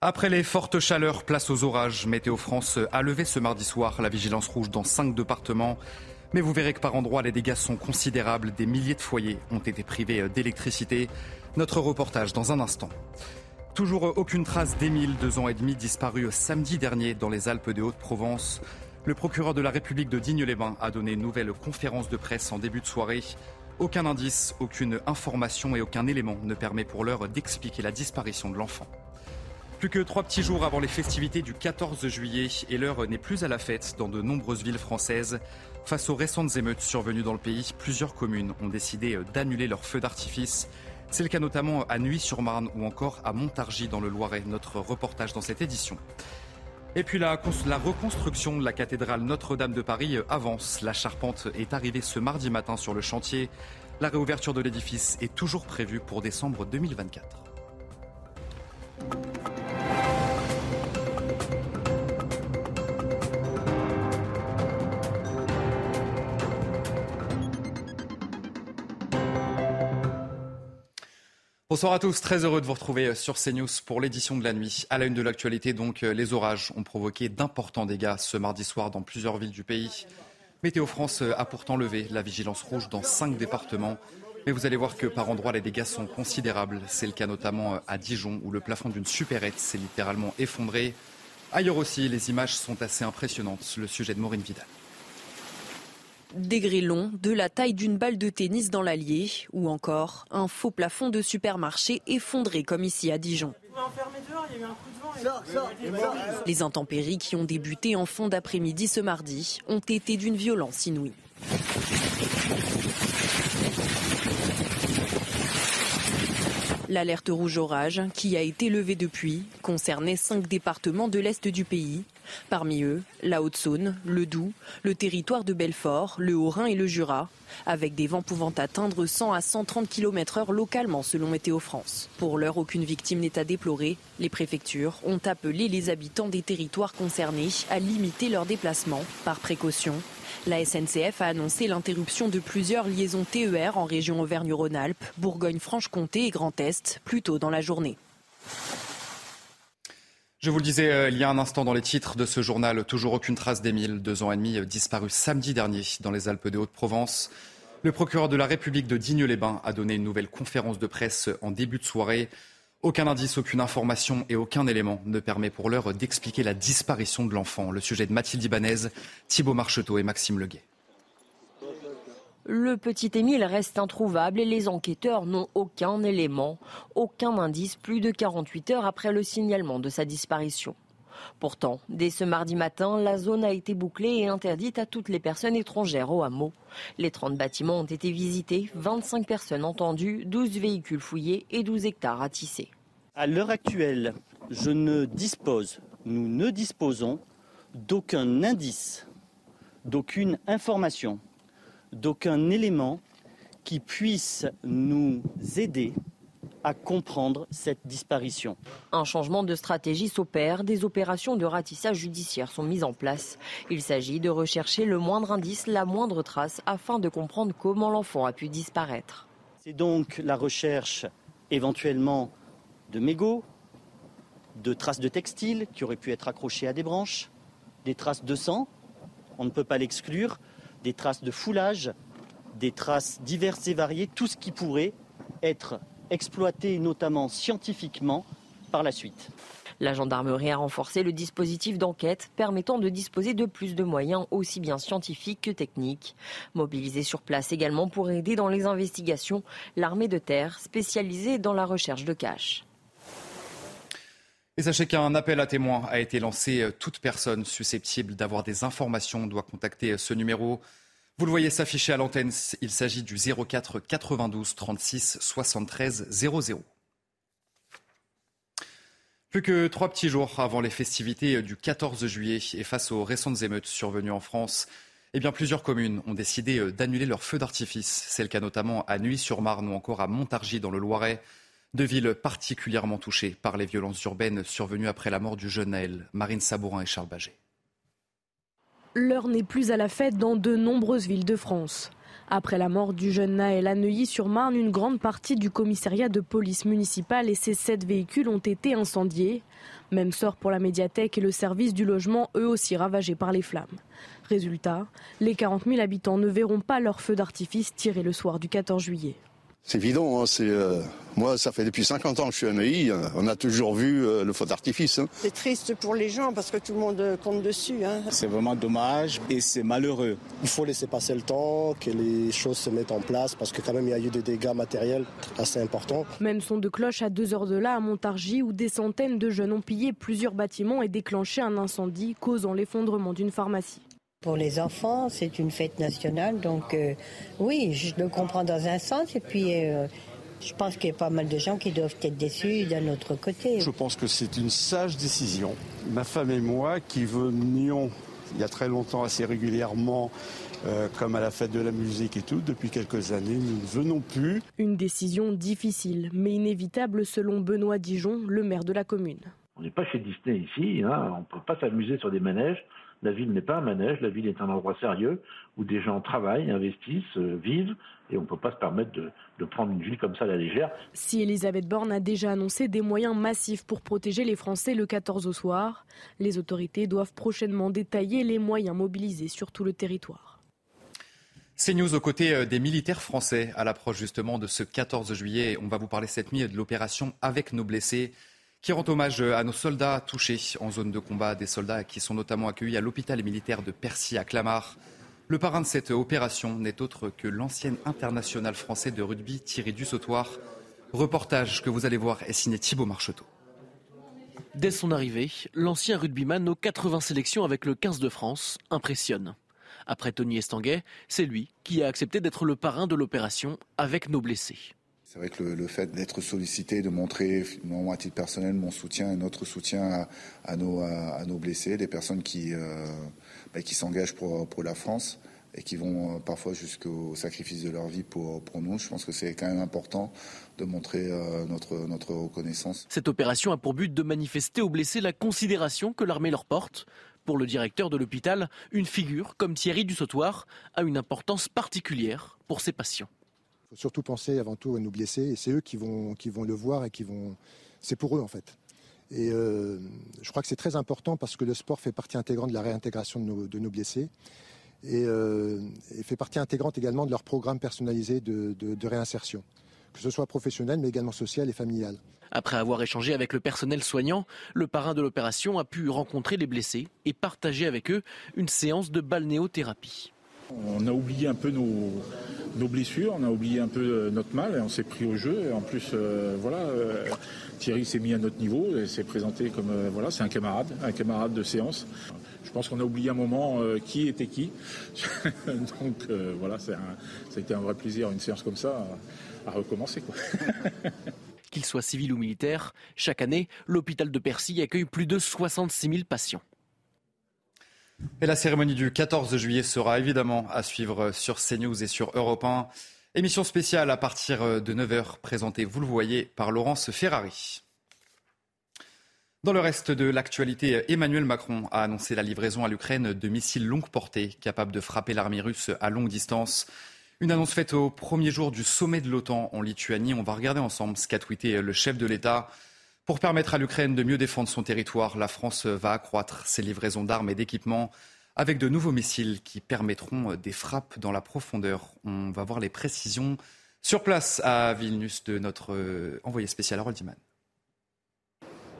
Après les fortes chaleurs, place aux orages. Météo France a levé ce mardi soir la vigilance rouge dans cinq départements. Mais vous verrez que par endroits, les dégâts sont considérables. Des milliers de foyers ont été privés d'électricité. Notre reportage dans un instant. Toujours aucune trace d'Émile, deux ans et demi, disparu samedi dernier dans les Alpes de Haute-Provence. Le procureur de la République de Digne-les-Bains a donné une nouvelle conférence de presse en début de soirée. Aucun indice, aucune information et aucun élément ne permet pour l'heure d'expliquer la disparition de l'enfant. Plus que trois petits jours avant les festivités du 14 juillet et l'heure n'est plus à la fête dans de nombreuses villes françaises. Face aux récentes émeutes survenues dans le pays, plusieurs communes ont décidé d'annuler leurs feux d'artifice. C'est le cas notamment à Nuit-sur-Marne ou encore à Montargis dans le Loiret. Notre reportage dans cette édition. Et puis la, la reconstruction de la cathédrale Notre-Dame de Paris avance. La charpente est arrivée ce mardi matin sur le chantier. La réouverture de l'édifice est toujours prévue pour décembre 2024. Bonsoir à tous, très heureux de vous retrouver sur CNews pour l'édition de la nuit. À la une de l'actualité, donc, les orages ont provoqué d'importants dégâts ce mardi soir dans plusieurs villes du pays. Météo France a pourtant levé la vigilance rouge dans cinq départements. Mais vous allez voir que par endroits, les dégâts sont considérables. C'est le cas notamment à Dijon, où le plafond d'une supérette s'est littéralement effondré. Ailleurs aussi, les images sont assez impressionnantes. Le sujet de Maureen Vidal. Des grillons de la taille d'une balle de tennis dans l'Allier ou encore un faux plafond de supermarché effondré comme ici à Dijon. Les intempéries qui ont débuté en fond d'après-midi ce mardi ont été d'une violence inouïe. L'alerte rouge orage, qui a été levée depuis, concernait cinq départements de l'Est du pays. Parmi eux, la Haute-Saône, le Doubs, le territoire de Belfort, le Haut-Rhin et le Jura, avec des vents pouvant atteindre 100 à 130 km/h localement selon Météo France. Pour l'heure, aucune victime n'est à déplorer. Les préfectures ont appelé les habitants des territoires concernés à limiter leurs déplacements par précaution la SNCF a annoncé l'interruption de plusieurs liaisons TER en région Auvergne-Rhône-Alpes, Bourgogne-Franche-Comté et Grand Est plus tôt dans la journée. Je vous le disais euh, il y a un instant dans les titres de ce journal, toujours aucune trace d'Émile, deux ans et demi, euh, disparu samedi dernier dans les Alpes de Haute-Provence. Le procureur de la République de Digne-les-Bains a donné une nouvelle conférence de presse en début de soirée. Aucun indice, aucune information et aucun élément ne permet pour l'heure d'expliquer la disparition de l'enfant. Le sujet de Mathilde Ibanez, Thibault Marcheteau et Maxime Leguet. Le petit Émile reste introuvable et les enquêteurs n'ont aucun élément, aucun indice plus de 48 heures après le signalement de sa disparition. Pourtant, dès ce mardi matin, la zone a été bouclée et interdite à toutes les personnes étrangères au hameau. Les 30 bâtiments ont été visités, 25 personnes entendues, 12 véhicules fouillés et 12 hectares à tisser. À l'heure actuelle, je ne dispose, nous ne disposons d'aucun indice, d'aucune information, d'aucun élément qui puisse nous aider à comprendre cette disparition. Un changement de stratégie s'opère, des opérations de ratissage judiciaire sont mises en place. Il s'agit de rechercher le moindre indice, la moindre trace, afin de comprendre comment l'enfant a pu disparaître. C'est donc la recherche éventuellement de mégots, de traces de textiles qui auraient pu être accrochées à des branches, des traces de sang, on ne peut pas l'exclure, des traces de foulage, des traces diverses et variées, tout ce qui pourrait être exploité notamment scientifiquement par la suite. La gendarmerie a renforcé le dispositif d'enquête permettant de disposer de plus de moyens aussi bien scientifiques que techniques. Mobilisée sur place également pour aider dans les investigations, l'armée de terre spécialisée dans la recherche de caches. Et sachez qu'un appel à témoins a été lancé. Toute personne susceptible d'avoir des informations doit contacter ce numéro vous le voyez s'afficher à l'antenne, il s'agit du 04 92 36 73 00. Plus que trois petits jours avant les festivités du 14 juillet et face aux récentes émeutes survenues en France, eh plusieurs communes ont décidé d'annuler leurs feux d'artifice. C'est le cas notamment à Nuit-sur-Marne ou encore à Montargis dans le Loiret, deux villes particulièrement touchées par les violences urbaines survenues après la mort du jeune Naël, Marine Sabourin et Charles Baget. L'heure n'est plus à la fête dans de nombreuses villes de France. Après la mort du jeune Naël à Neuilly-sur-Marne, une grande partie du commissariat de police municipale et ses sept véhicules ont été incendiés. Même sort pour la médiathèque et le service du logement, eux aussi ravagés par les flammes. Résultat, les 40 000 habitants ne verront pas leur feu d'artifice tiré le soir du 14 juillet. C'est évident, hein, c'est euh, moi ça fait depuis 50 ans que je suis à Neuilly, hein. on a toujours vu euh, le feu d'artifice. Hein. C'est triste pour les gens parce que tout le monde compte dessus. C'est vraiment dommage et c'est malheureux. Il faut laisser passer le temps, que les choses se mettent en place parce que quand même il y a eu des dégâts matériels assez importants. Même son de cloche à deux heures de là à Montargis où des centaines de jeunes ont pillé plusieurs bâtiments et déclenché un incendie causant l'effondrement d'une pharmacie. Pour les enfants, c'est une fête nationale, donc euh, oui, je le comprends dans un sens, et puis euh, je pense qu'il y a pas mal de gens qui doivent être déçus d'un autre côté. Je pense que c'est une sage décision. Ma femme et moi, qui venions il y a très longtemps assez régulièrement, euh, comme à la fête de la musique et tout, depuis quelques années, nous ne venons plus. Une décision difficile, mais inévitable selon Benoît Dijon, le maire de la commune. On n'est pas chez Disney ici, hein. on ne peut pas s'amuser sur des manèges. La ville n'est pas un manège, la ville est un endroit sérieux où des gens travaillent, investissent, euh, vivent, et on ne peut pas se permettre de, prendre une ville comme ça à la légère. Si Elisabeth Borne a déjà annoncé des moyens massifs pour protéger les Français le 14 au soir, les autorités doivent prochainement détailler les moyens mobilisés sur tout le territoire. C'est News aux côtés euh, des militaires français à l'approche justement de ce 14 juillet. On va vous parler cette nuit de l'opération Avec nos blessés qui rend hommage à nos soldats touchés en zone de combat, des soldats qui sont notamment accueillis à l'hôpital militaire de Percy à Clamart. Le parrain de cette opération n'est autre que l'ancien international français de rugby Thierry Dussautoir. Reportage que vous allez voir est signé Thibaut Marcheteau. Dès son arrivée, l'ancien rugbyman aux 80 sélections avec le 15 de France impressionne. Après Tony Estanguet, c'est lui qui a accepté d'être le parrain de l'opération avec nos blessés. C'est vrai que le, fait d'être sollicité, de montrer moi à titre personnel mon soutien et notre soutien à, nos, blessés, des personnes qui, euh, bah, s'engagent pour, la France et qui vont euh, parfois jusqu'au sacrifice de leur vie pour, nous. Je pense que c'est quand même important de montrer euh, notre, notre reconnaissance. Cette opération a pour but de manifester aux blessés la considération que l'armée leur porte. Pour le directeur de l'hôpital, une figure comme Thierry Dussautoir a une importance particulière pour ses patients. Il faut surtout penser avant tout à nos blessés et c'est eux qui vont, qui vont le voir et qui vont. C'est pour eux en fait. Et euh, je crois que c'est très important parce que le sport fait partie intégrante de la réintégration de nos, blessés euh, et, fait partie intégrante également de leur programme personnalisé de, de réinsertion, que ce soit professionnel mais également social et familial. Après avoir échangé avec le personnel soignant, le parrain de l'opération a pu rencontrer les blessés et partager avec eux une séance de balnéothérapie. On a oublié un peu nos, blessures, on a oublié un peu euh, notre mal et on s'est pris au jeu. En plus, euh, voilà, euh, Thierry s'est mis à notre niveau et s'est présenté comme voilà, c'est un camarade, un camarade de séance. Je pense qu'on a oublié un moment qui était qui. Donc voilà, a été un vrai plaisir, une séance comme ça, à, recommencer. Qu'il soit civil ou militaire, chaque année, l'hôpital de Percy accueille plus de 66 000 patients. Et la cérémonie du 14 juillet sera évidemment à suivre sur CNews et sur Europe 1. Émission spéciale à partir de 9h, présentée, vous le voyez, par Laurence Ferrari. Dans le reste de l'actualité, Emmanuel Macron a annoncé la livraison à l'Ukraine de missiles longue portée capables de frapper l'armée russe à longue distance. Une annonce faite au premier jour du sommet de l'OTAN en Lituanie. On va regarder ensemble ce qu'a tweeté le chef de l'État. Pour permettre à l'Ukraine de mieux défendre son territoire, la France va accroître ses livraisons d'armes et d'équipements avec de nouveaux missiles qui permettront des frappes dans la profondeur. On va voir les précisions sur place à Vilnius de notre euh, envoyé spécial Harold Diman.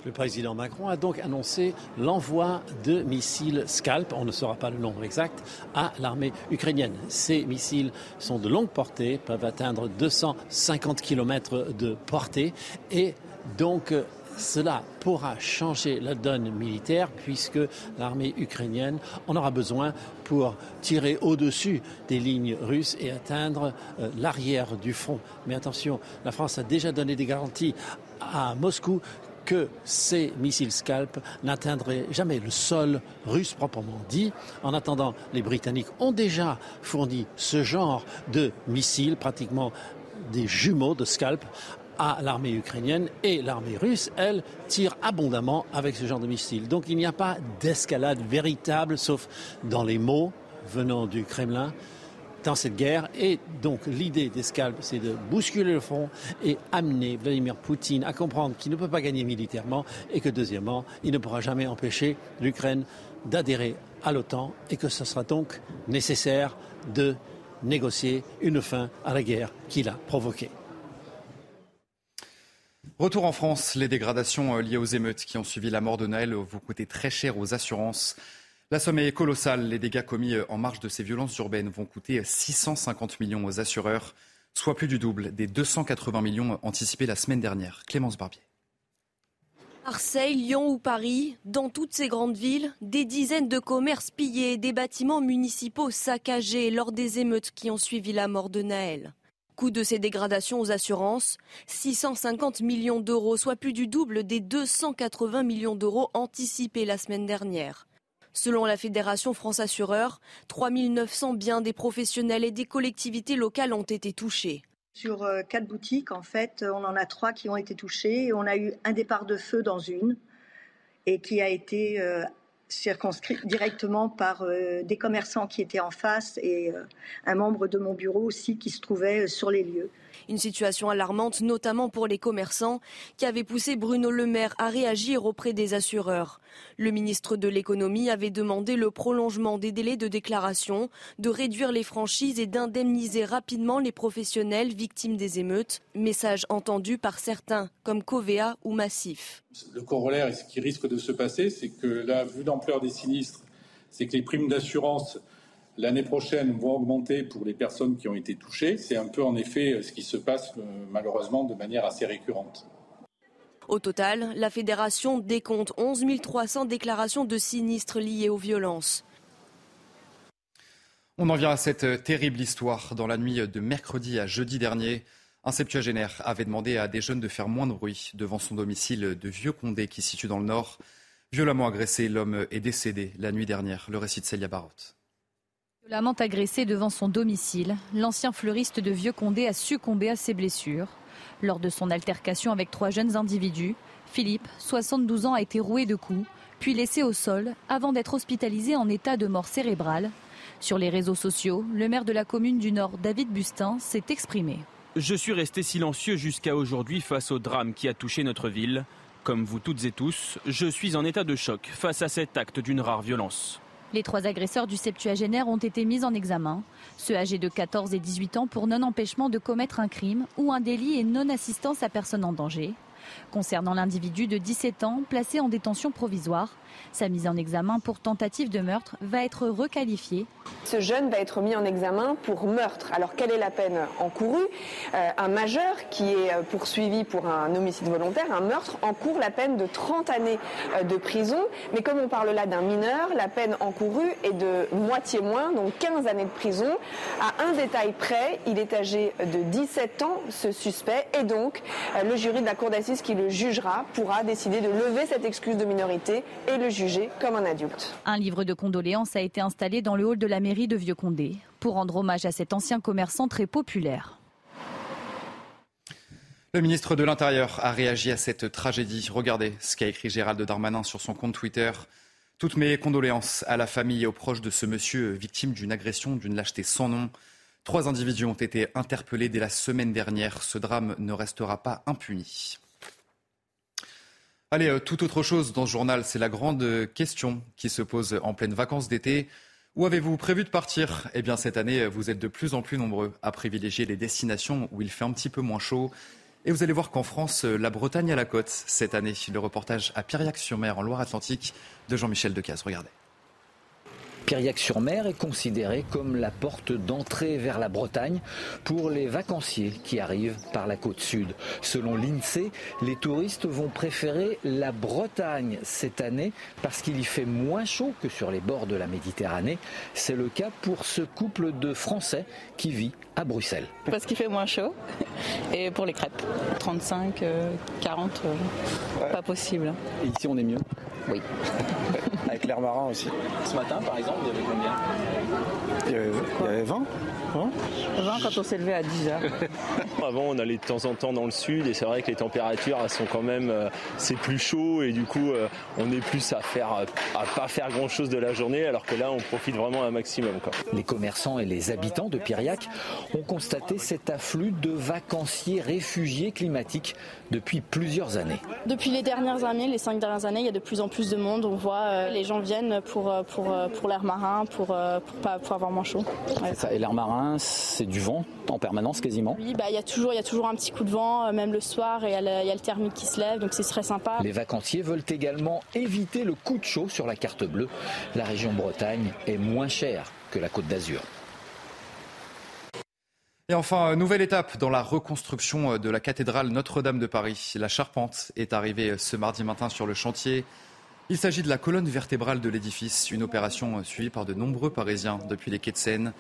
Le président Macron a donc annoncé l'envoi de missiles Scalp, on ne saura pas le nombre exact, à l'armée ukrainienne. Ces missiles sont de longue portée, peuvent atteindre 250 km de portée et donc cela pourra changer la donne militaire puisque l'armée ukrainienne en aura besoin pour tirer au-dessus des lignes russes et atteindre euh, l'arrière du front. Mais attention, la France a déjà donné des garanties à Moscou que ces missiles Scalp n'atteindraient jamais le sol russe proprement dit. En attendant, les Britanniques ont déjà fourni ce genre de missiles, pratiquement des jumeaux de Scalp, à l'armée ukrainienne et l'armée russe, elle, tire abondamment avec ce genre de missiles. Donc il n'y a pas d'escalade véritable, sauf dans les mots venant du Kremlin. dans cette guerre. Et donc l'idée des scalps, c'est de bousculer le front et amener Vladimir Poutine à comprendre qu'il ne peut pas gagner militairement et que deuxièmement, il ne pourra jamais empêcher l'Ukraine d'adhérer à l'OTAN et que ce sera donc nécessaire de négocier une fin à la guerre qu'il a provoquée. Retour en France, les dégradations euh, liées aux émeutes qui ont suivi la mort de Naël vont coûter très cher aux assurances. La somme est colossale. Les dégâts commis euh, en marge de ces violences urbaines vont coûter 650 millions aux assureurs, soit plus du double des 280 millions anticipés la semaine dernière. Clémence Barbier. Marseille, Lyon ou Paris, dans toutes ces grandes villes, des dizaines de commerces pillés, des bâtiments municipaux saccagés lors des émeutes qui ont suivi la mort de Naël. Coût de ces dégradations aux assurances, 650 millions d'euros, soit plus du double des 280 millions d'euros anticipés la semaine dernière. Selon la Fédération France Assureur, 3900 biens des professionnels et des collectivités locales ont été touchés. Sur euh, quatre boutiques, en fait, on en a trois qui ont été touchées. On a eu un départ de feu dans une et qui a été euh, circonscrit directement par euh, des commerçants qui étaient en face et un membre de mon bureau aussi qui se trouvait sur les lieux. Une situation alarmante, notamment pour les commerçants, qui avait poussé Bruno Le Maire à réagir auprès des assureurs. Le ministre de l'économie avait demandé le prolongement des délais de déclaration, de réduire les franchises et d'indemniser rapidement les professionnels victimes des émeutes. Message entendu par certains, comme Covea ou Massif. Le corollaire, ce qui risque de se passer, c'est que la vue d'ampleur des sinistres, c'est que les primes d'assurance l'année prochaine vont augmenter pour les personnes qui ont été touchées. C'est un peu en effet ce qui se passe euh, malheureusement de manière assez récurrente. Au total, la fédération décompte 11 300 déclarations de sinistres liés aux violences. On en vient à cette terrible histoire. Dans la nuit de mercredi à jeudi dernier, un septuagénaire avait demandé à des jeunes de faire moins de bruit devant son domicile de Vieux-Condé qui se situe dans le nord. Violemment agressé, l'homme est décédé la nuit dernière. Le récit de Célia Barotte. Violemment agressé devant son domicile, l'ancien fleuriste de Vieux-Condé a succombé à ses blessures. Lors de son altercation avec trois jeunes individus, Philippe, 72 ans, a été roué de coups, puis laissé au sol, avant d'être hospitalisé en état de mort cérébrale. Sur les réseaux sociaux, le maire de la commune du Nord, David Bustin, s'est exprimé. Je suis resté silencieux jusqu'à aujourd'hui face au drame qui a touché notre ville. Comme vous toutes et tous, je suis en état de choc face à cet acte d'une rare violence. Les trois agresseurs du septuagénaire ont été mis en examen. Ceux âgés de 14 et 18 ans pour non-empêchement de commettre un crime ou un délit et non-assistance à personne en danger. Concernant l'individu de 17 ans placé en détention provisoire, sa mise en examen pour tentative de meurtre va être requalifiée. Ce jeune va être mis en examen pour meurtre. Alors quelle est la peine encourue? Euh, Un majeur qui est euh, poursuivi pour un homicide volontaire, un meurtre, encourt la peine de 30 années euh, de prison. Mais comme on parle là d'un mineur, la peine encourue est de moitié moins, donc 15 années de prison. À un détail près, il est âgé de 17 ans, ce suspect, et donc le jury de la cour d'assises qui le jugera pourra décider de lever cette excuse de minorité et le jugé comme un adulte. Un livre de condoléances a été installé dans le hall de la mairie de Vieux-Condé pour rendre hommage à cet ancien commerçant très populaire. Le ministre de l'Intérieur a réagi à cette tragédie. Regardez ce qu'a écrit Gérald Darmanin sur son compte Twitter. Toutes mes condoléances à la famille et aux proches de ce monsieur victime d'une agression d'une lâcheté sans nom. Trois individus ont été interpellés dès la semaine dernière. Ce drame ne restera pas impuni. Allez, euh, tout autre chose dans ce journal, c'est la grande question qui se pose en pleine vacances d'été. Où avez-vous prévu de partir? Eh bien, cette année, vous êtes de plus en plus nombreux à privilégier les destinations où il fait un petit peu moins chaud. Et vous allez voir qu'en France, la Bretagne à la côte cette année. Le reportage à Piriac-sur-Mer en Loire-Atlantique de Jean-Michel Decaze. Regardez. Piriac-sur-Mer est considéré comme la porte d'entrée vers la Bretagne pour les vacanciers qui arrivent par la côte sud. Selon l'INSEE, les touristes vont préférer la Bretagne cette année parce qu'il y fait moins chaud que sur les bords de la Méditerranée. C'est le cas pour ce couple de Français qui vit à Bruxelles. Parce qu'il fait moins chaud et pour les crêpes. 35, 40, euh, pas possible. Et ici on est mieux Oui. Avec l'air marin aussi. Ce matin, par exemple, il y avait combien il y avait, il y avait 20. 20 quand on s'est levé à 10 heures. Avant, on allait de temps en temps dans le sud et c'est vrai que les températures elles sont quand même, euh, c'est plus chaud et du coup, euh, on est plus à faire, à pas faire grand chose de la journée, alors que là, on profite vraiment un maximum. Quoi. Les commerçants et les habitants de Piriac ont constaté cet afflux de vacanciers réfugiés climatiques depuis plusieurs années. Depuis les dernières années, les cinq dernières années, il y a de plus en plus de monde. On voit euh, les gens viennent pour, pour, pour l'air marin, pour, pour, pas, pour avoir moins chaud. Ouais. Ça, et l'air marin, c'est du vent en permanence quasiment Oui, bah, il, y a toujours, il y a toujours un petit coup de vent, même le soir, et il y, a le, il y a le thermique qui se lève, donc c'est très sympa. Les vacanciers veulent également éviter le coup de chaud sur la carte bleue. La région Bretagne est moins chère que la Côte d'Azur. Et enfin, nouvelle étape dans la reconstruction de la cathédrale Notre-Dame de Paris. La charpente est arrivée ce mardi matin sur le chantier. Il s'agit de la colonne vertébrale de l'édifice, une opération suivie par de nombreux Parisiens depuis les quais de Seine.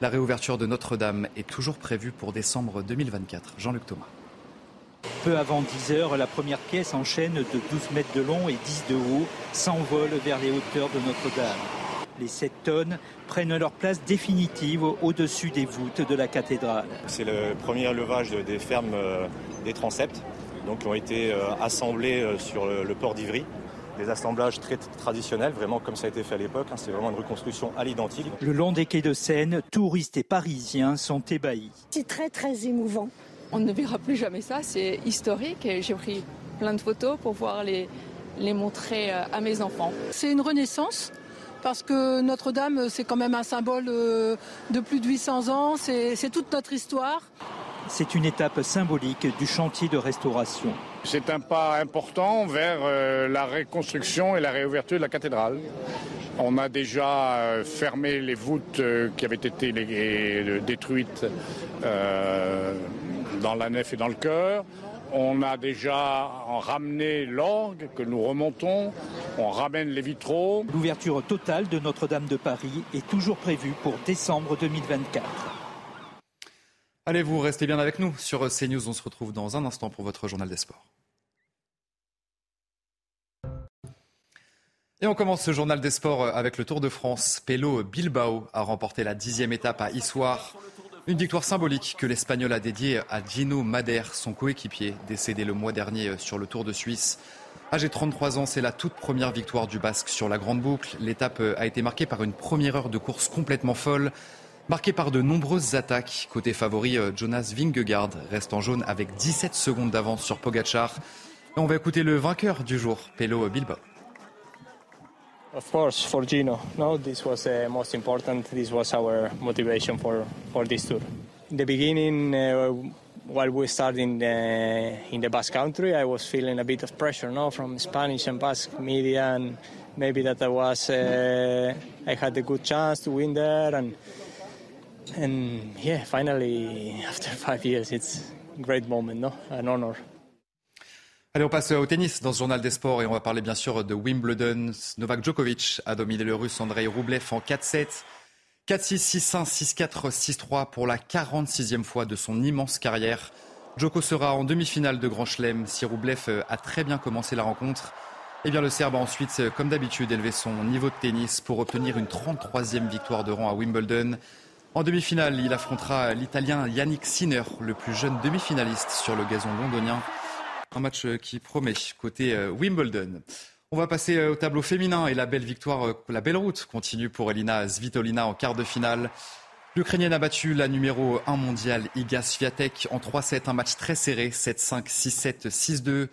La réouverture de Notre-Dame est toujours prévue pour décembre 2024. Jean-Luc Thomas. Peu avant 10 heures, la première pièce en chaîne de 12 mètres de long et 10 de haut s'envole vers les hauteurs de Notre-Dame. Les 7 tonnes prennent leur place définitive au-dessus des voûtes de la cathédrale. C'est le premier levage des fermes des transepts, donc qui ont été assemblés sur le port d'Ivry des assemblages très traditionnels, vraiment comme ça a été fait à l'époque. Hein, c'est vraiment une reconstruction à l'identique. Le long des quais de Seine, touristes et Parisiens sont ébahis. C'est très très émouvant. On ne verra plus jamais ça, c'est historique et j'ai pris plein de photos pour pouvoir les, les montrer à mes enfants. C'est une renaissance parce que Notre-Dame, c'est quand même un symbole de plus de 800 ans, c'est toute notre histoire. C'est une étape symbolique du chantier de restauration. C'est un pas important vers euh, la reconstruction et la réouverture de la cathédrale. On a déjà euh, fermé les voûtes euh, qui avaient été détruites dans la nef et dans le chœur. On a déjà ramené l'orgue que nous remontons. On ramène les vitraux. L'ouverture totale de Notre-Dame de Paris est toujours prévue pour décembre 2024. Allez, vous restez bien avec nous sur CNews. On se retrouve dans un instant pour votre journal des sports. Et on commence ce journal des sports avec le Tour de France. Pelo Bilbao a remporté la dixième étape à Issoire. Une victoire symbolique que l'Espagnol a dédiée à Gino Mader, son coéquipier, décédé le mois dernier sur le Tour de Suisse. Âgé de 33 ans, c'est la toute première victoire du Basque sur la Grande Boucle. L'étape a été marquée par une première heure de course complètement folle, marquée par de nombreuses attaques. Côté favori, Jonas Vingegaard reste en jaune avec 17 secondes d'avance sur Pogachar. On va écouter le vainqueur du jour, Pelo Bilbao. Of course, for Gino. No, this was uh, most important. This was our motivation for, for this tour. In the beginning, uh, while we started in the, in the Basque Country, I was feeling a bit of pressure, no, from Spanish and Basque media, and maybe that I was, uh, I had a good chance to win there, and and yeah, finally, after five years, it's a great moment, no, an honor. Allez, on passe au tennis dans ce journal des sports et on va parler bien sûr de Wimbledon. Novak Djokovic a dominé le russe Andrei Roublev en 4-7. 4-6, 6-1, 6-4, 6-3 pour la 46e fois de son immense carrière. Djoko sera en demi-finale de Grand Chelem. Si Roublev a très bien commencé la rencontre, eh bien le Serbe a ensuite, comme d'habitude, élevé son niveau de tennis pour obtenir une 33e victoire de rang à Wimbledon. En demi-finale, il affrontera l'Italien Yannick Sinner, le plus jeune demi-finaliste sur le gazon londonien. Un match qui promet côté Wimbledon. On va passer au tableau féminin et la belle victoire, la belle route continue pour Elina Svitolina en quart de finale. L'Ukrainienne a battu la numéro 1 mondiale Iga Swiatek en 3-7, un match très serré, 7-5, 6-7, 6-2.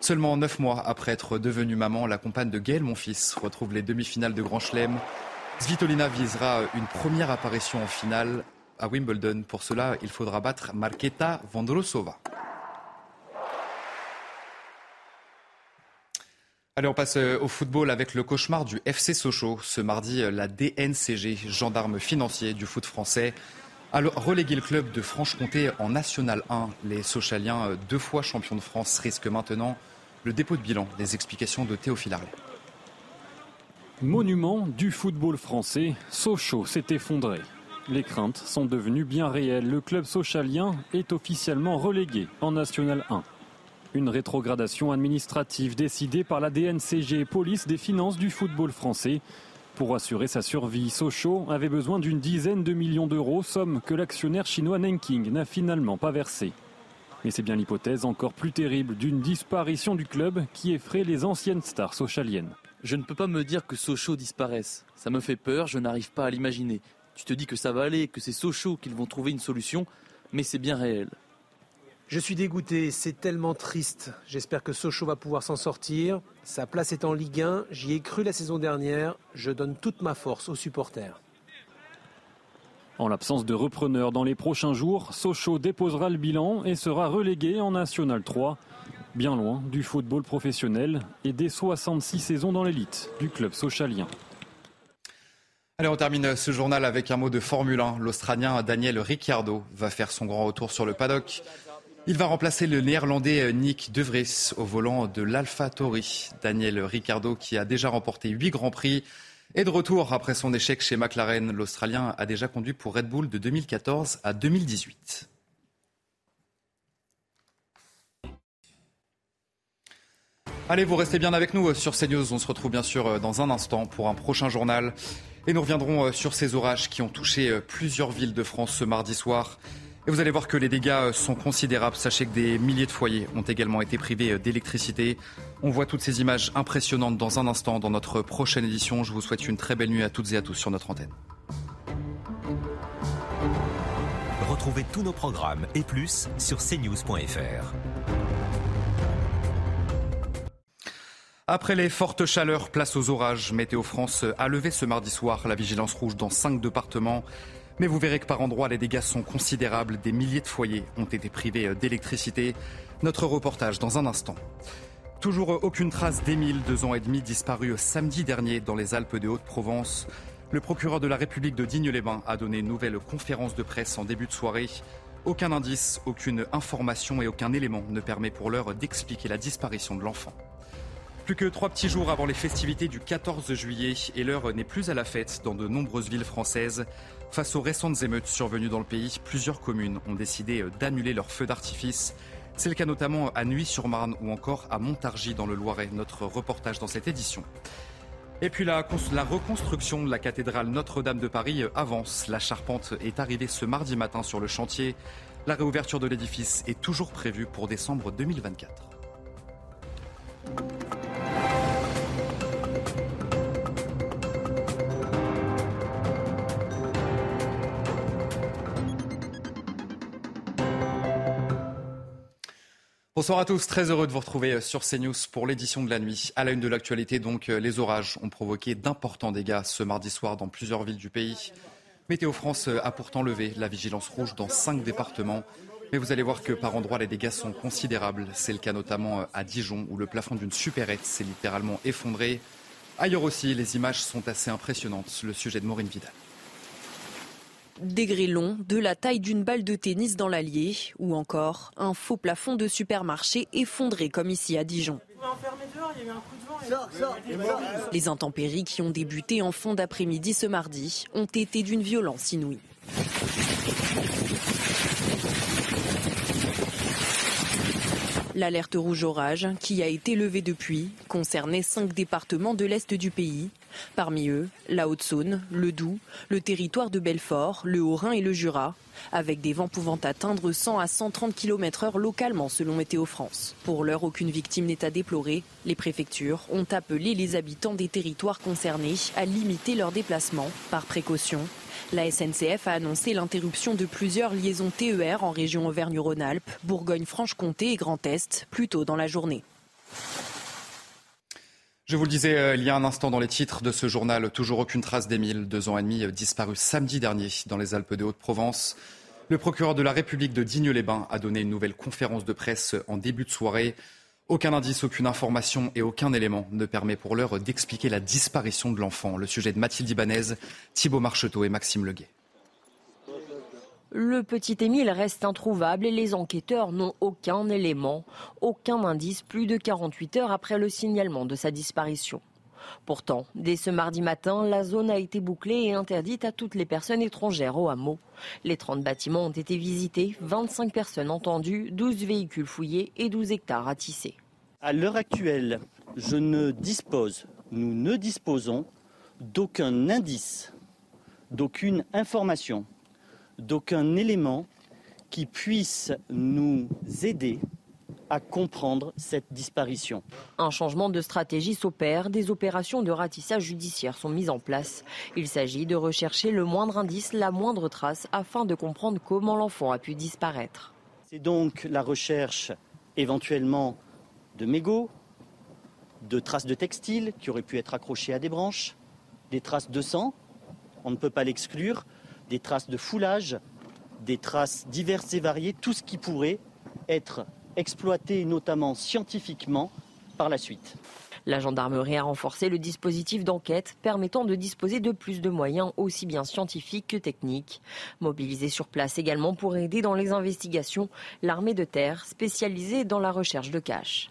Seulement 9 mois après être devenue maman, la compagne de Gaël Monfils retrouve les demi-finales de Grand Chelem. Svitolina visera une première apparition en finale à Wimbledon. Pour cela, il faudra battre Marketa Vondrosova. Allez, on passe au football avec le cauchemar du FC Sochaux. Ce mardi, la DNCG, gendarme financier du foot français, a relégué le club de Franche-Comté en National 1. Les Sochaliens, deux fois champions de France, risquent maintenant le dépôt de bilan. Des explications de Théophile Arlet. Monument du football français, Sochaux s'est effondré. Les craintes sont devenues bien réelles. Le club sochalien est officiellement relégué en National 1. Une rétrogradation administrative décidée par la DNCG, police des finances du football français. Pour assurer sa survie, Sochaux avait besoin d'une dizaine de millions d'euros, somme que l'actionnaire chinois Nanking n'a finalement pas versée. Mais c'est bien l'hypothèse encore plus terrible d'une disparition du club qui effraie les anciennes stars sochaliennes. Je ne peux pas me dire que Sochaux disparaisse. Ça me fait peur, je n'arrive pas à l'imaginer. Tu te dis que ça va aller, que c'est Sochaux qu'ils vont trouver une solution, mais c'est bien réel. Je suis dégoûté, c'est tellement triste. J'espère que Sochaux va pouvoir s'en sortir. Sa place est en Ligue 1, j'y ai cru la saison dernière. Je donne toute ma force aux supporters. En l'absence de repreneur dans les prochains jours, Sochaux déposera le bilan et sera relégué en National 3, bien loin du football professionnel et des 66 saisons dans l'élite du club sochalien. Allez, on termine ce journal avec un mot de Formule 1. L'Australien Daniel Ricciardo va faire son grand retour sur le paddock. Il va remplacer le néerlandais Nick De Vries au volant de l'Alpha Tauri. Daniel Ricciardo, qui a déjà remporté huit grands prix, est de retour après son échec chez McLaren. L'Australien a déjà conduit pour Red Bull de 2014 à 2018. Allez, vous restez bien avec nous sur CNews. On se retrouve bien sûr dans un instant pour un prochain journal. Et nous reviendrons sur ces orages qui ont touché plusieurs villes de France ce mardi soir. Et vous allez voir que les dégâts sont considérables. Sachez que des milliers de foyers ont également été privés d'électricité. On voit toutes ces images impressionnantes dans un instant dans notre prochaine édition. Je vous souhaite une très belle nuit à toutes et à tous sur notre antenne. Retrouvez tous nos programmes et plus sur cnews.fr. Après les fortes chaleurs, place aux orages. Météo France a levé ce mardi soir la vigilance rouge dans cinq départements. Mais vous verrez que par endroits, les dégâts sont considérables. Des milliers de foyers ont été privés d'électricité. Notre reportage dans un instant. Toujours aucune trace d'Émile, deux ans et demi, disparu samedi dernier dans les Alpes de Haute-Provence. Le procureur de la République de Digne-les-Bains a donné une nouvelle conférence de presse en début de soirée. Aucun indice, aucune information et aucun élément ne permet pour l'heure d'expliquer la disparition de l'enfant. Plus que trois petits jours avant les festivités du 14 juillet et l'heure n'est plus à la fête dans de nombreuses villes françaises. Face aux récentes émeutes survenues dans le pays, plusieurs communes ont décidé d'annuler leurs feux d'artifice. C'est le cas notamment à Nuit-sur-Marne ou encore à Montargis dans le Loiret. Notre reportage dans cette édition. Et puis la, la reconstruction de la cathédrale Notre-Dame de Paris avance. La charpente est arrivée ce mardi matin sur le chantier. La réouverture de l'édifice est toujours prévue pour décembre 2024. Bonsoir à tous, très heureux de vous retrouver sur CNews pour l'édition de la nuit. À la une de l'actualité, donc, les orages ont provoqué d'importants dégâts ce mardi soir dans plusieurs villes du pays. Météo France a pourtant levé la vigilance rouge dans cinq départements. Mais vous allez voir que par endroits, les dégâts sont considérables. C'est le cas notamment à Dijon, où le plafond d'une supérette s'est littéralement effondré. Ailleurs aussi, les images sont assez impressionnantes. Le sujet de Maureen Vidal. Des grillons de la taille d'une balle de tennis dans l'Allier ou encore un faux plafond de supermarché effondré comme ici à Dijon. Les intempéries qui ont débuté en fond d'après-midi ce mardi ont été d'une violence inouïe. L'alerte rouge orage, qui a été levée depuis, concernait cinq départements de l'Est du pays. Parmi eux, la Haute-Saône, le Doubs, le territoire de Belfort, le Haut-Rhin et le Jura, avec des vents pouvant atteindre 100 à 130 km/h localement selon Météo France. Pour l'heure, aucune victime n'est à déplorer. Les préfectures ont appelé les habitants des territoires concernés à limiter leurs déplacements par précaution. La SNCF a annoncé l'interruption de plusieurs liaisons TER en région Auvergne-Rhône-Alpes, Bourgogne-Franche-Comté et Grand Est plus tôt dans la journée. Je vous le disais il y a un instant dans les titres de ce journal, toujours aucune trace d'Émile, deux ans et demi, disparu samedi dernier dans les Alpes de Haute-Provence. Le procureur de la République de Digne-les-Bains a donné une nouvelle conférence de presse en début de soirée. Aucun indice, aucune information et aucun élément ne permet pour l'heure d'expliquer la disparition de l'enfant. Le sujet de Mathilde Ibanez, Thibault Marcheteau et Maxime Leguet. Le petit Émile reste introuvable et les enquêteurs n'ont aucun élément, aucun indice plus de 48 heures après le signalement de sa disparition. Pourtant, dès ce mardi matin, la zone a été bouclée et interdite à toutes les personnes étrangères au hameau. Les 30 bâtiments ont été visités, 25 personnes entendues, 12 véhicules fouillés et 12 hectares à tisser. À l'heure actuelle, je ne dispose, nous ne disposons d'aucun indice, d'aucune information, d'aucun élément qui puisse nous aider à comprendre cette disparition. Un changement de stratégie s'opère, des opérations de ratissage judiciaire sont mises en place. Il s'agit de rechercher le moindre indice, la moindre trace, afin de comprendre comment l'enfant a pu disparaître. C'est donc la recherche éventuellement de mégots, de traces de textiles qui auraient pu être accrochées à des branches, des traces de sang, on ne peut pas l'exclure, des traces de foulage, des traces diverses et variées, tout ce qui pourrait être exploité notamment scientifiquement par la suite. La gendarmerie a renforcé le dispositif d'enquête permettant de disposer de plus de moyens aussi bien scientifiques que techniques. Mobilisée sur place également pour aider dans les investigations, l'armée de terre spécialisée dans la recherche de caches.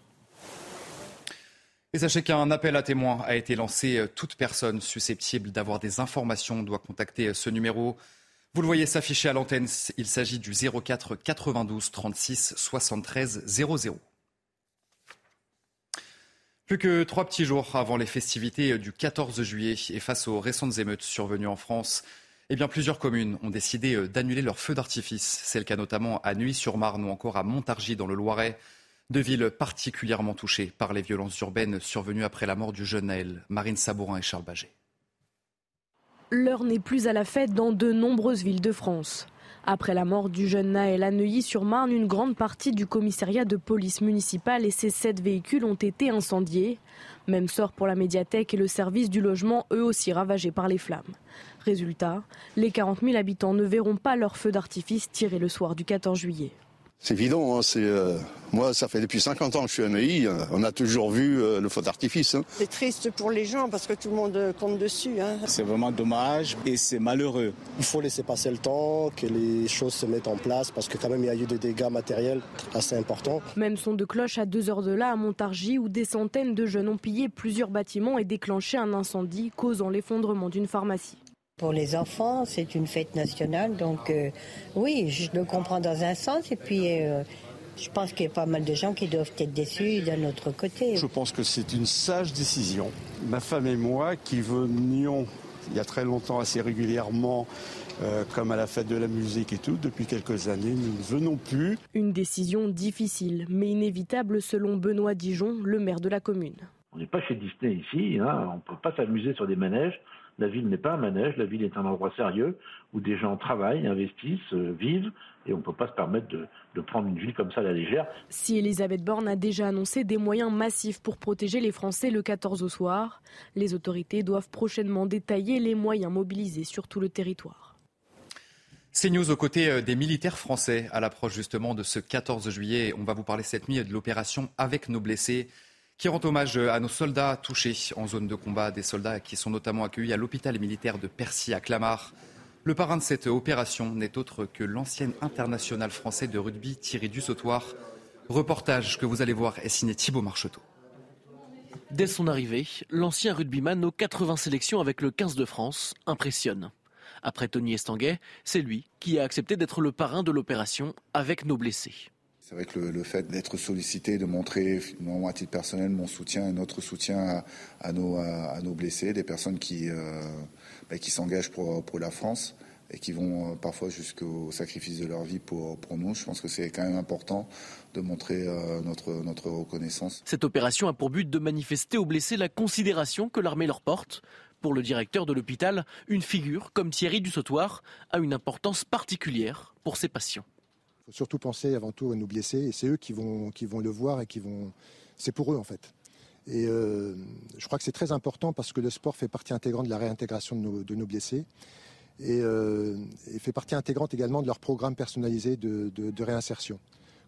Et sachez qu'un appel à témoins a été lancé. Toute personne susceptible d'avoir des informations doit contacter ce numéro. Vous le voyez s'afficher à l'antenne, il s'agit du 04 92 36 73 00. Plus que trois petits jours avant les festivités du 14 juillet et face aux récentes émeutes survenues en France, eh plusieurs communes ont décidé d'annuler leurs feux d'artifice. C'est le cas notamment à Nuit-sur-Marne ou encore à Montargis dans le Loiret. Deux villes particulièrement touchées par les violences urbaines survenues après la mort du jeune Naël, Marine Sabourin et Charles Baget. L'heure n'est plus à la fête dans de nombreuses villes de France. Après la mort du jeune Naël à Neuilly-sur-Marne, une grande partie du commissariat de police municipale et ses sept véhicules ont été incendiés. Même sort pour la médiathèque et le service du logement, eux aussi ravagés par les flammes. Résultat, les 40 000 habitants ne verront pas leur feu d'artifice tiré le soir du 14 juillet. C'est évident, hein, c'est, euh, moi ça fait depuis 50 ans que je suis à Neuilly, euh, on a toujours vu euh, le feu d'artifice. Hein. C'est triste pour les gens parce que tout le monde compte dessus. Hein. C'est vraiment dommage et c'est malheureux. Il faut laisser passer le temps, que les choses se mettent en place parce que quand même il y a eu des dégâts matériels assez importants. Même son de cloche à deux heures de là à Montargis où des centaines de jeunes ont pillé plusieurs bâtiments et déclenché un incendie causant l'effondrement d'une pharmacie. Pour les enfants, c'est une fête nationale, donc euh, oui, je le comprends dans un sens, et puis euh, je pense qu'il y a pas mal de gens qui doivent être déçus d'un autre côté. Je pense que c'est une sage décision. Ma femme et moi, qui venions il y a très longtemps assez régulièrement, euh, comme à la fête de la musique et tout, depuis quelques années, nous ne venons plus. Une décision difficile, mais inévitable selon Benoît Dijon, le maire de la commune. On n'est pas chez Disney ici, hein. on ne peut pas s'amuser sur des manèges. La ville n'est pas un manège, la ville est un endroit sérieux où des gens travaillent, investissent, euh, vivent, et on ne peut pas se permettre de, de, prendre une ville comme ça à la légère. Si Elisabeth Borne a déjà annoncé des moyens massifs pour protéger les Français le 14 au soir, les autorités doivent prochainement détailler les moyens mobilisés sur tout le territoire. C'est News aux côtés des militaires français à l'approche justement de ce 14 juillet. On va vous parler cette nuit de l'opération Avec nos blessés qui rend hommage à nos soldats touchés en zone de combat, des soldats qui sont notamment accueillis à l'hôpital militaire de Percy à Clamart. Le parrain de cette opération n'est autre que l'ancien international français de rugby Thierry Dussautoir. Reportage que vous allez voir est signé Thibaut Marcheteau. Dès son arrivée, l'ancien rugbyman aux 80 sélections avec le 15 de France impressionne. Après Tony Estanguet, c'est lui qui a accepté d'être le parrain de l'opération avec nos blessés. C'est vrai que le, fait d'être sollicité, de montrer à titre personnel mon soutien et notre soutien à, nos, blessés, des personnes qui, euh, qui s'engagent pour, la France et qui vont euh, parfois jusqu'au sacrifice de leur vie pour, nous. Je pense que c'est quand même important de montrer euh, notre, notre reconnaissance. Cette opération a pour but de manifester aux blessés la considération que l'armée leur porte. Pour le directeur de l'hôpital, une figure comme Thierry Dussautoir a une importance particulière pour ses patients surtout penser avant tout à nos blessés et c'est eux qui vont, le voir et qui vont. C'est pour eux en fait. Et euh, je crois que c'est très important parce que le sport fait partie intégrante de la réintégration de nos, blessés et, euh, et, fait partie intégrante également de leur programme personnalisé de réinsertion,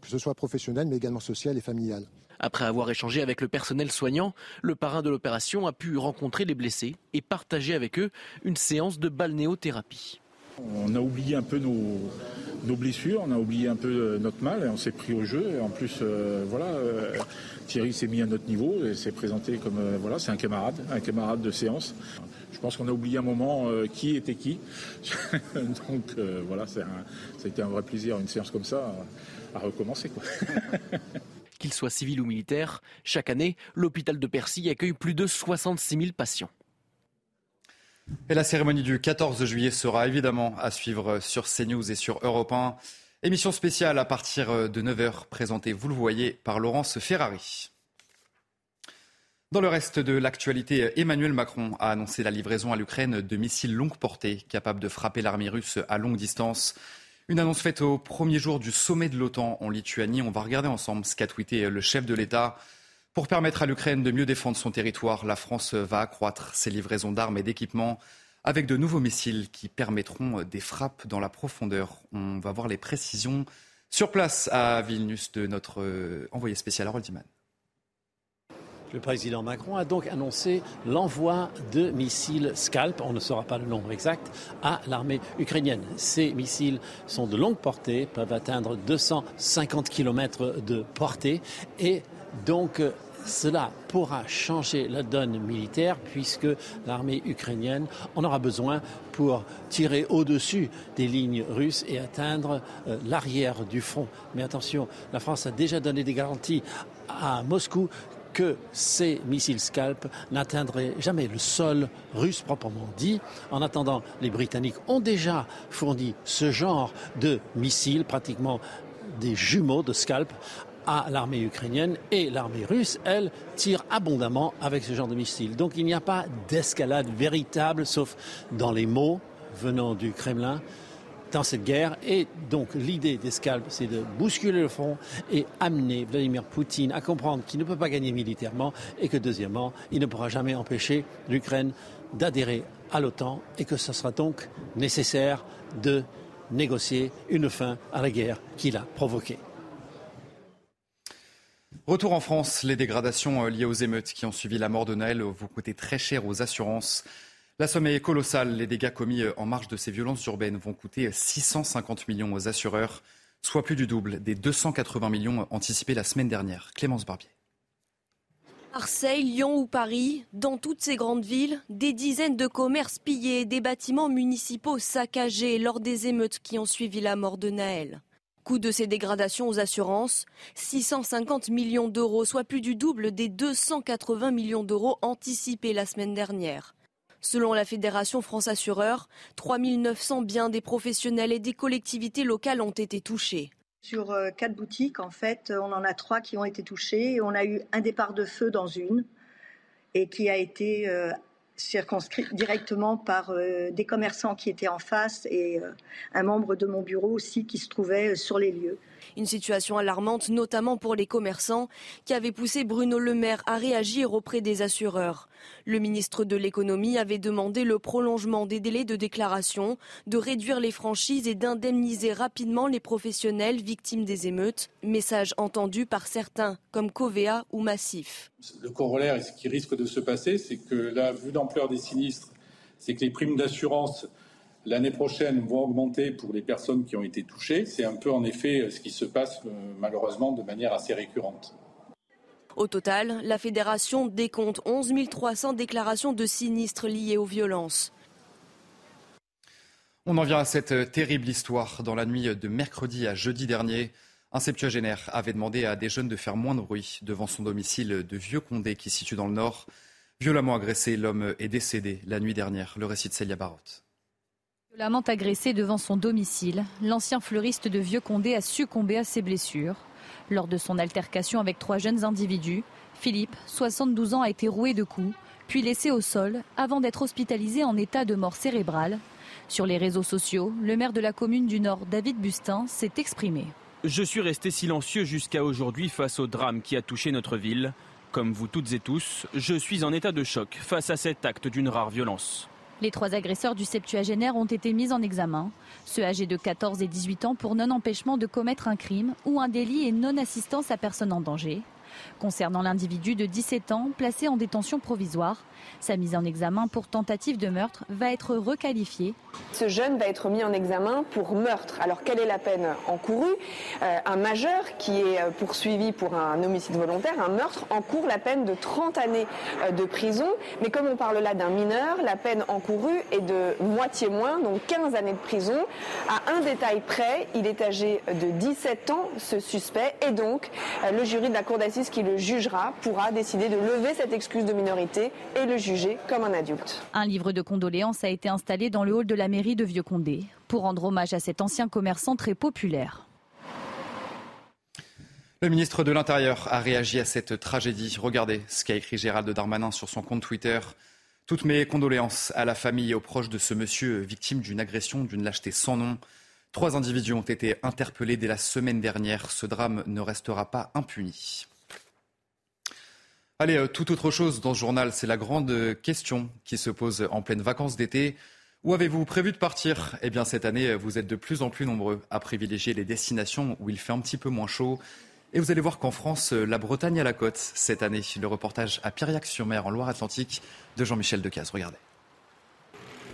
que ce soit professionnel mais également social et familial. Après avoir échangé avec le personnel soignant, le parrain de l'opération a pu rencontrer les blessés et partager avec eux une séance de balnéothérapie. On a oublié un peu nos, blessures, on a oublié un peu euh, notre mal et on s'est pris au jeu. En plus, euh, voilà, euh, Thierry s'est mis à notre niveau et s'est présenté comme voilà, c'est un camarade, un camarade de séance. Je pense qu'on a oublié un moment qui était qui. Donc voilà, ça a été un vrai plaisir une séance comme ça à, recommencer. Qu'il soit civil ou militaire, chaque année, l'hôpital de Percy accueille plus de 66 000 patients. Et la cérémonie du 14 juillet sera évidemment à suivre sur CNews et sur Europe 1. Émission spéciale à partir de 9h, présentée, vous le voyez, par Laurence Ferrari. Dans le reste de l'actualité, Emmanuel Macron a annoncé la livraison à l'Ukraine de missiles longue portée capables de frapper l'armée russe à longue distance. Une annonce faite au premier jour du sommet de l'OTAN en Lituanie. On va regarder ensemble ce qu'a tweeté le chef de l'État. Pour permettre à l'Ukraine de mieux défendre son territoire, la France va accroître ses livraisons d'armes et d'équipements avec de nouveaux missiles qui permettront des frappes dans la profondeur. On va voir les précisions sur place à Vilnius de notre euh, envoyé spécial Harold Diman. Le président Macron a donc annoncé l'envoi de missiles Scalp, on ne saura pas le nombre exact, à l'armée ukrainienne. Ces missiles sont de longue portée, peuvent atteindre 250 km de portée et donc euh, cela pourra changer la donne militaire puisque l'armée ukrainienne en aura besoin pour tirer au-dessus des lignes russes et atteindre euh, l'arrière du front. Mais attention, la France a déjà donné des garanties à Moscou que ces missiles Scalp n'atteindraient jamais le sol russe proprement dit. En attendant, les Britanniques ont déjà fourni ce genre de missiles, pratiquement des jumeaux de Scalp, à l'armée ukrainienne et l'armée russe, elle, tire abondamment avec ce genre de missiles. Donc il n'y a pas d'escalade véritable, sauf dans les mots venant du Kremlin dans cette guerre. Et donc l'idée d'escalade, c'est de bousculer le front et amener Vladimir Poutine à comprendre qu'il ne peut pas gagner militairement et que deuxièmement, il ne pourra jamais empêcher l'Ukraine d'adhérer à l'OTAN et que ce sera donc nécessaire de négocier une fin à la guerre qu'il a provoquée. Retour en France, les dégradations euh, liées aux émeutes qui ont suivi la mort de Naël vont coûter très cher aux assurances. La somme est colossale. Les dégâts commis euh, en marge de ces violences urbaines vont coûter 650 millions aux assureurs, soit plus du double des 280 millions anticipés la semaine dernière. Clémence Barbier. Marseille, Lyon ou Paris, dans toutes ces grandes villes, des dizaines de commerces pillés, des bâtiments municipaux saccagés lors des émeutes qui ont suivi la mort de Naël. De ces dégradations aux assurances, 650 millions d'euros, soit plus du double des 280 millions d'euros anticipés la semaine dernière. Selon la Fédération France Assureur, 3900 biens des professionnels et des collectivités locales ont été touchés. Sur euh, quatre boutiques, en fait, on en a trois qui ont été touchées. On a eu un départ de feu dans une et qui a été euh, circonscrit directement par euh, des commerçants qui étaient en face et euh, un membre de mon bureau aussi qui se trouvait euh, sur les lieux. Une situation alarmante, notamment pour les commerçants, qui avait poussé Bruno Le Maire à réagir auprès des assureurs. Le ministre de l'économie avait demandé le prolongement des délais de déclaration, de réduire les franchises et d'indemniser rapidement les professionnels victimes des émeutes. Message entendu par certains, comme Covea ou Massif. Le corollaire et ce qui risque de se passer, c'est que la vue d'ampleur des sinistres, c'est que les primes d'assurance l'année prochaine vont augmenter pour les personnes qui ont été touchées. C'est un peu en effet ce qui se passe euh, malheureusement de manière assez récurrente. Au total, la fédération décompte 11 300 déclarations de sinistres liées aux violences. On en vient à cette terrible histoire. Dans la nuit de mercredi à jeudi dernier, un septuagénaire avait demandé à des jeunes de faire moins de bruit devant son domicile de Vieux-Condé qui se situe dans le nord. Violemment agressé, l'homme est décédé la nuit dernière. Le récit de Célia Barotte. Violemment agressé devant son domicile, l'ancien fleuriste de Vieux-Condé a succombé à ses blessures. Lors de son altercation avec trois jeunes individus, Philippe, 72 ans, a été roué de coups, puis laissé au sol avant d'être hospitalisé en état de mort cérébrale. Sur les réseaux sociaux, le maire de la commune du Nord, David Bustin, s'est exprimé. Je suis resté silencieux jusqu'à aujourd'hui face au drame qui a touché notre ville. Comme vous toutes et tous, je suis en état de choc face à cet acte d'une rare violence. Les trois agresseurs du septuagénaire ont été mis en examen, ceux âgés de 14 et 18 ans pour non-empêchement de commettre un crime ou un délit et non-assistance à personne en danger. Concernant l'individu de 17 ans placé en détention provisoire, sa mise en examen pour tentative de meurtre va être requalifiée. Ce jeune va être mis en examen pour meurtre. Alors quelle est la peine encourue? Euh, Un majeur qui est euh, poursuivi pour un homicide volontaire, un meurtre, encourt la peine de 30 années euh, de prison. Mais comme on parle là d'un mineur, la peine encourue est de moitié moins, donc 15 années de prison. À un détail près, il est âgé de 17 ans, ce suspect, et donc le jury de la cour d'assises qui le jugera pourra décider de lever cette excuse de minorité et le juger comme un adulte. Un livre de condoléances a été installé dans le hall de la mairie de Vieux-Condé pour rendre hommage à cet ancien commerçant très populaire. Le ministre de l'Intérieur a réagi à cette tragédie. Regardez ce qu'a écrit Gérald Darmanin sur son compte Twitter. Toutes mes condoléances à la famille et aux proches de ce monsieur victime d'une agression d'une lâcheté sans nom. Trois individus ont été interpellés dès la semaine dernière. Ce drame ne restera pas impuni. Allez, euh, tout autre chose dans ce journal, c'est la grande question qui se pose en pleine vacances d'été. Où avez-vous prévu de partir? Eh bien, cette année, vous êtes de plus en plus nombreux à privilégier les destinations où il fait un petit peu moins chaud. Et vous allez voir qu'en France, la Bretagne à la côte cette année. Le reportage à Piriac-sur-Mer en Loire-Atlantique de Jean-Michel Decaze. Regardez.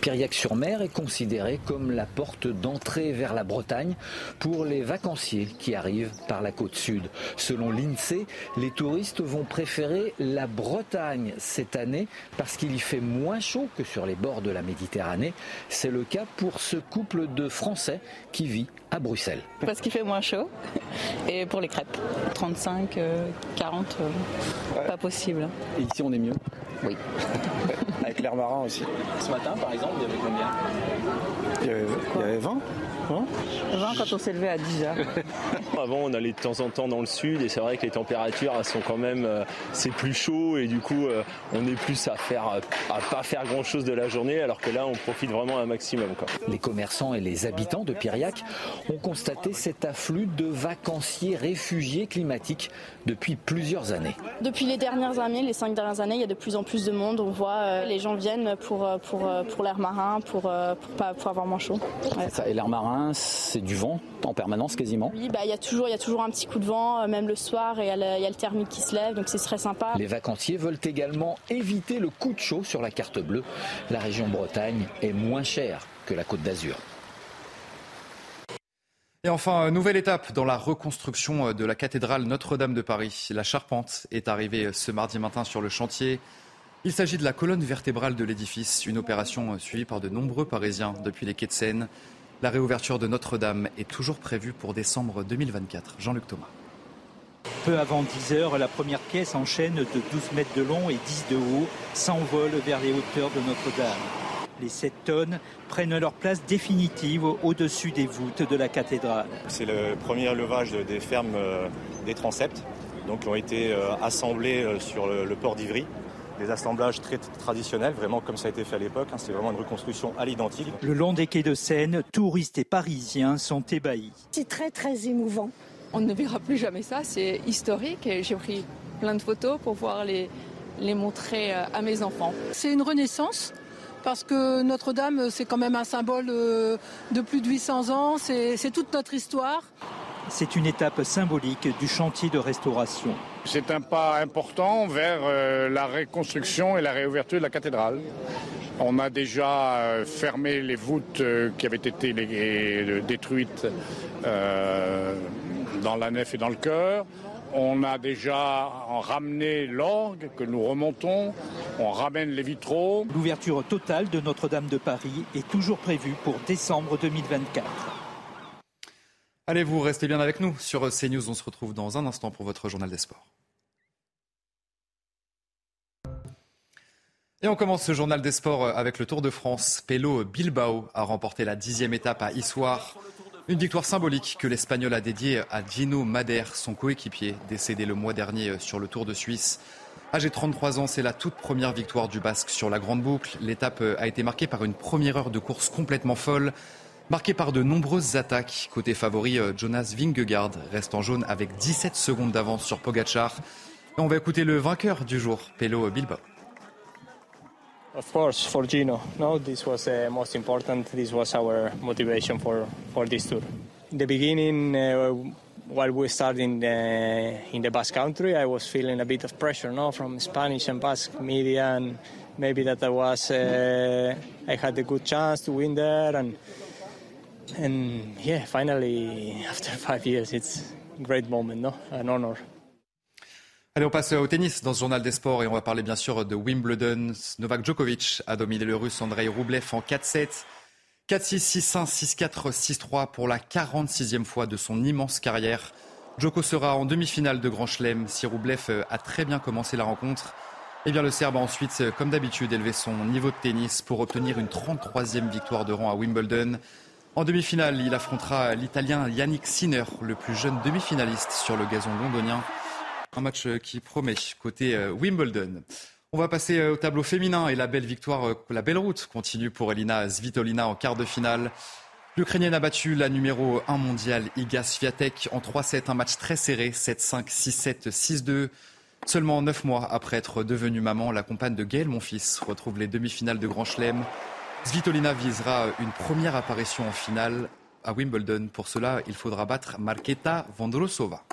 Piriac-sur-Mer est considéré comme la porte d'entrée vers la Bretagne pour les vacanciers qui arrivent par la côte sud. Selon l'INSEE, les touristes vont préférer la Bretagne cette année parce qu'il y fait moins chaud que sur les bords de la Méditerranée. C'est le cas pour ce couple de Français qui vit à Bruxelles. Parce qu'il fait moins chaud et pour les crêpes. 35, 40, euh, euh, pas possible. Et ici on est mieux Oui. Avec l'air marin aussi. Ce matin par exemple, il y avait combien? Il y avait, il y avait 20 20 quand on s'est levé à 10 heures. Avant, on allait de temps en temps dans le sud et c'est vrai que les températures elles sont quand même euh, c'est plus chaud et du coup euh, on est plus à faire à pas faire grand chose de la journée alors que là on profite vraiment un maximum. Quoi. Les commerçants et les habitants de Piriac ont constaté cet afflux de vacanciers réfugiés climatiques depuis plusieurs années. Depuis les dernières années, les cinq dernières années, il y a de plus en plus de monde. On voit euh, les gens viennent pour pour pour l'air marin, pour pour pas pour avoir moins chaud. Ouais. Ça, et l'air marin, c'est du vent en permanence quasiment. Oui, bah il y a toujours il y a toujours un petit coup de vent, euh, même le soir, et il y, y, a le thermique qui se lève, donc c'est très sympa. Les vacanciers veulent également éviter le coup de chaud sur la carte bleue. La région Bretagne est moins chère que la Côte d'Azur. Et enfin, nouvelle étape dans la reconstruction de la cathédrale Notre-Dame de Paris. La charpente est arrivée ce mardi matin sur le chantier. Il s'agit de la colonne vertébrale de l'édifice, une opération suivie par de nombreux Parisiens depuis les quais de Seine. La réouverture de Notre-Dame est toujours prévue pour décembre 2024. Jean-Luc Thomas. Peu avant 10 heures, la première pièce en chaîne de 12 mètres de long et 10 de haut s'envole vers les hauteurs de Notre-Dame. Les 7 tonnes prennent leur place définitive au-dessus des voûtes de la cathédrale. C'est le premier levage des fermes des transepts, donc qui ont été assemblés sur le port d'Ivry des assemblages très traditionnels, vraiment comme ça a été fait à l'époque. Hein, c'est vraiment une reconstruction à l'identique. Le long des quais de Seine, touristes et Parisiens sont ébahis. C'est très très émouvant. On ne verra plus jamais ça, c'est historique et j'ai pris plein de photos pour pouvoir les, les montrer à mes enfants. C'est une renaissance parce que Notre-Dame, c'est quand même un symbole de plus de 800 ans, c'est toute notre histoire. C'est une étape symbolique du chantier de restauration. C'est un pas important vers euh, la reconstruction et la réouverture de la cathédrale. On a déjà euh, fermé les voûtes euh, qui avaient été détruites dans la nef et dans le chœur. On a déjà ramené l'orgue que nous remontons. On ramène les vitraux. L'ouverture totale de Notre-Dame de Paris est toujours prévue pour décembre 2024. Allez, vous restez bien avec nous sur CNews. On se retrouve dans un instant pour votre journal des sports. Et on commence ce journal des sports avec le Tour de France. Pelo Bilbao a remporté la dixième étape à Issoire. Une victoire symbolique que l'Espagnol a dédiée à Gino Mader, son coéquipier, décédé le mois dernier sur le Tour de Suisse. Âgé de 33 ans, c'est la toute première victoire du Basque sur la Grande Boucle. L'étape a été marquée par une première heure de course complètement folle, marquée par de nombreuses attaques. Côté favori, Jonas Vingegaard reste en jaune avec 17 secondes d'avance sur Pogachar. On va écouter le vainqueur du jour, Pelo Bilbao. Of course, for Gino. No, this was uh, most important. This was our motivation for, for this tour. In the beginning, uh, while we started in the, in the Basque Country, I was feeling a bit of pressure, no, from Spanish and Basque media, and maybe that I was, uh, I had a good chance to win there, and and yeah, finally, after five years, it's a great moment, no, an honor. Allez, on passe au tennis dans ce journal des sports et on va parler bien sûr de Wimbledon. Novak Djokovic a dominé le russe Andrei Rublev en 4-7. 4-6, 6-1, 6-4, 6-3 pour la 46e fois de son immense carrière. Djoko sera en demi-finale de Grand Chelem si Rublev a très bien commencé la rencontre. Eh bien, le Serbe a ensuite, comme d'habitude, élevé son niveau de tennis pour obtenir une 33e victoire de rang à Wimbledon. En demi-finale, il affrontera l'Italien Yannick Sinner, le plus jeune demi-finaliste sur le gazon londonien. Un match euh, qui promet côté euh, Wimbledon. On va passer euh, au tableau féminin et la belle victoire, la belle route continue pour Elina Svitolina en quart de finale. L'Ukrainienne a battu la numéro 1 mondiale Iga Swiatek en 3-7, un match très serré, 7-5, 6-7, 6-2. Seulement neuf mois après être devenue maman, la compagne de Gaël Monfils retrouve les demi-finales de Grand Chelem. Svitolina visera une première apparition en finale à Wimbledon. Pour cela, il faudra battre Marketa Vondrosova.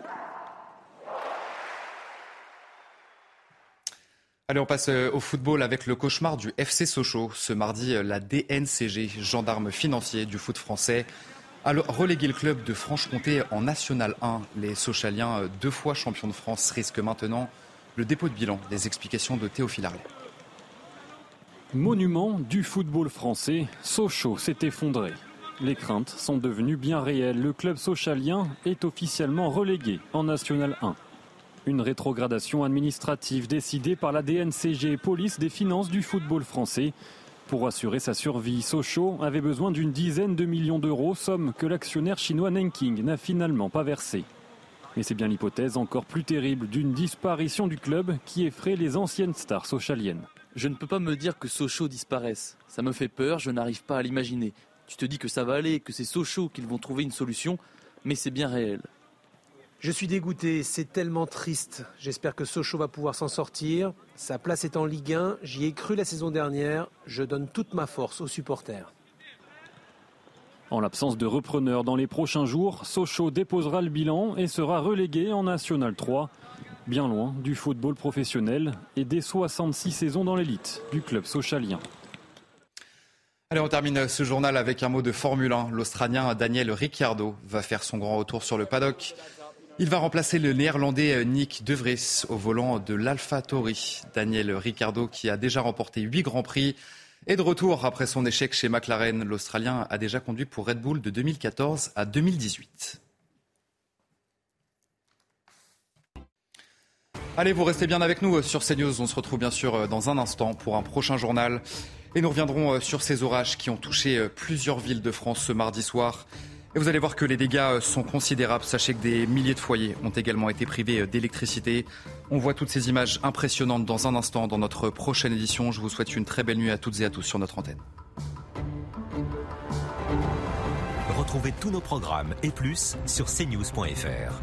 Allez, on passe euh, au football avec le cauchemar du FC Sochaux. Ce mardi, euh, la DNCG, gendarme financier du foot français, a relégué le club de Franche-Comté en National 1. Les Sochaliens, euh, deux fois champions de France, risquent maintenant le dépôt de bilan. Des explications de Théophile Arlet. Monument du football français, Sochaux s'est effondré. Les craintes sont devenues bien réelles. Le club sochalien est officiellement relégué en National 1. Une rétrogradation administrative décidée par la DNCG, police des finances du football français. Pour assurer sa survie, Sochaux avait besoin d'une dizaine de millions d'euros, somme que l'actionnaire chinois Nanking n'a finalement pas versée. Mais c'est bien l'hypothèse encore plus terrible d'une disparition du club qui effraie les anciennes stars sochaliennes. Je ne peux pas me dire que Sochaux disparaisse. Ça me fait peur, je n'arrive pas à l'imaginer. Tu te dis que ça va aller, que c'est Sochaux qu'ils vont trouver une solution, mais c'est bien réel. Je suis dégoûté, c'est tellement triste. J'espère que Sochaux va pouvoir s'en sortir. Sa place est en Ligue 1, j'y ai cru la saison dernière. Je donne toute ma force aux supporters. En l'absence de repreneur dans les prochains jours, Sochaux déposera le bilan et sera relégué en National 3, bien loin du football professionnel et des 66 saisons dans l'élite du club sochalien. Allez, on termine ce journal avec un mot de Formule 1. L'Australien Daniel Ricciardo va faire son grand retour sur le paddock. Il va remplacer le néerlandais Nick De Vries au volant de l'Alpha Tauri. Daniel Ricciardo, qui a déjà remporté huit grands prix, est de retour après son échec chez McLaren. L'Australien a déjà conduit pour Red Bull de 2014 à 2018. Allez, vous restez bien avec nous euh, sur CNews. On se retrouve bien sûr euh, dans un instant pour un prochain journal. Et nous reviendrons sur ces orages qui ont touché plusieurs villes de France ce mardi soir. Et vous allez voir que les dégâts euh, sont considérables. Sachez que des milliers de foyers ont également été privés euh, d'électricité. On voit toutes ces images impressionnantes dans un instant dans notre prochaine édition. Je vous souhaite une très belle nuit à toutes et à tous sur notre antenne. Retrouvez tous nos programmes et plus sur cnews.fr.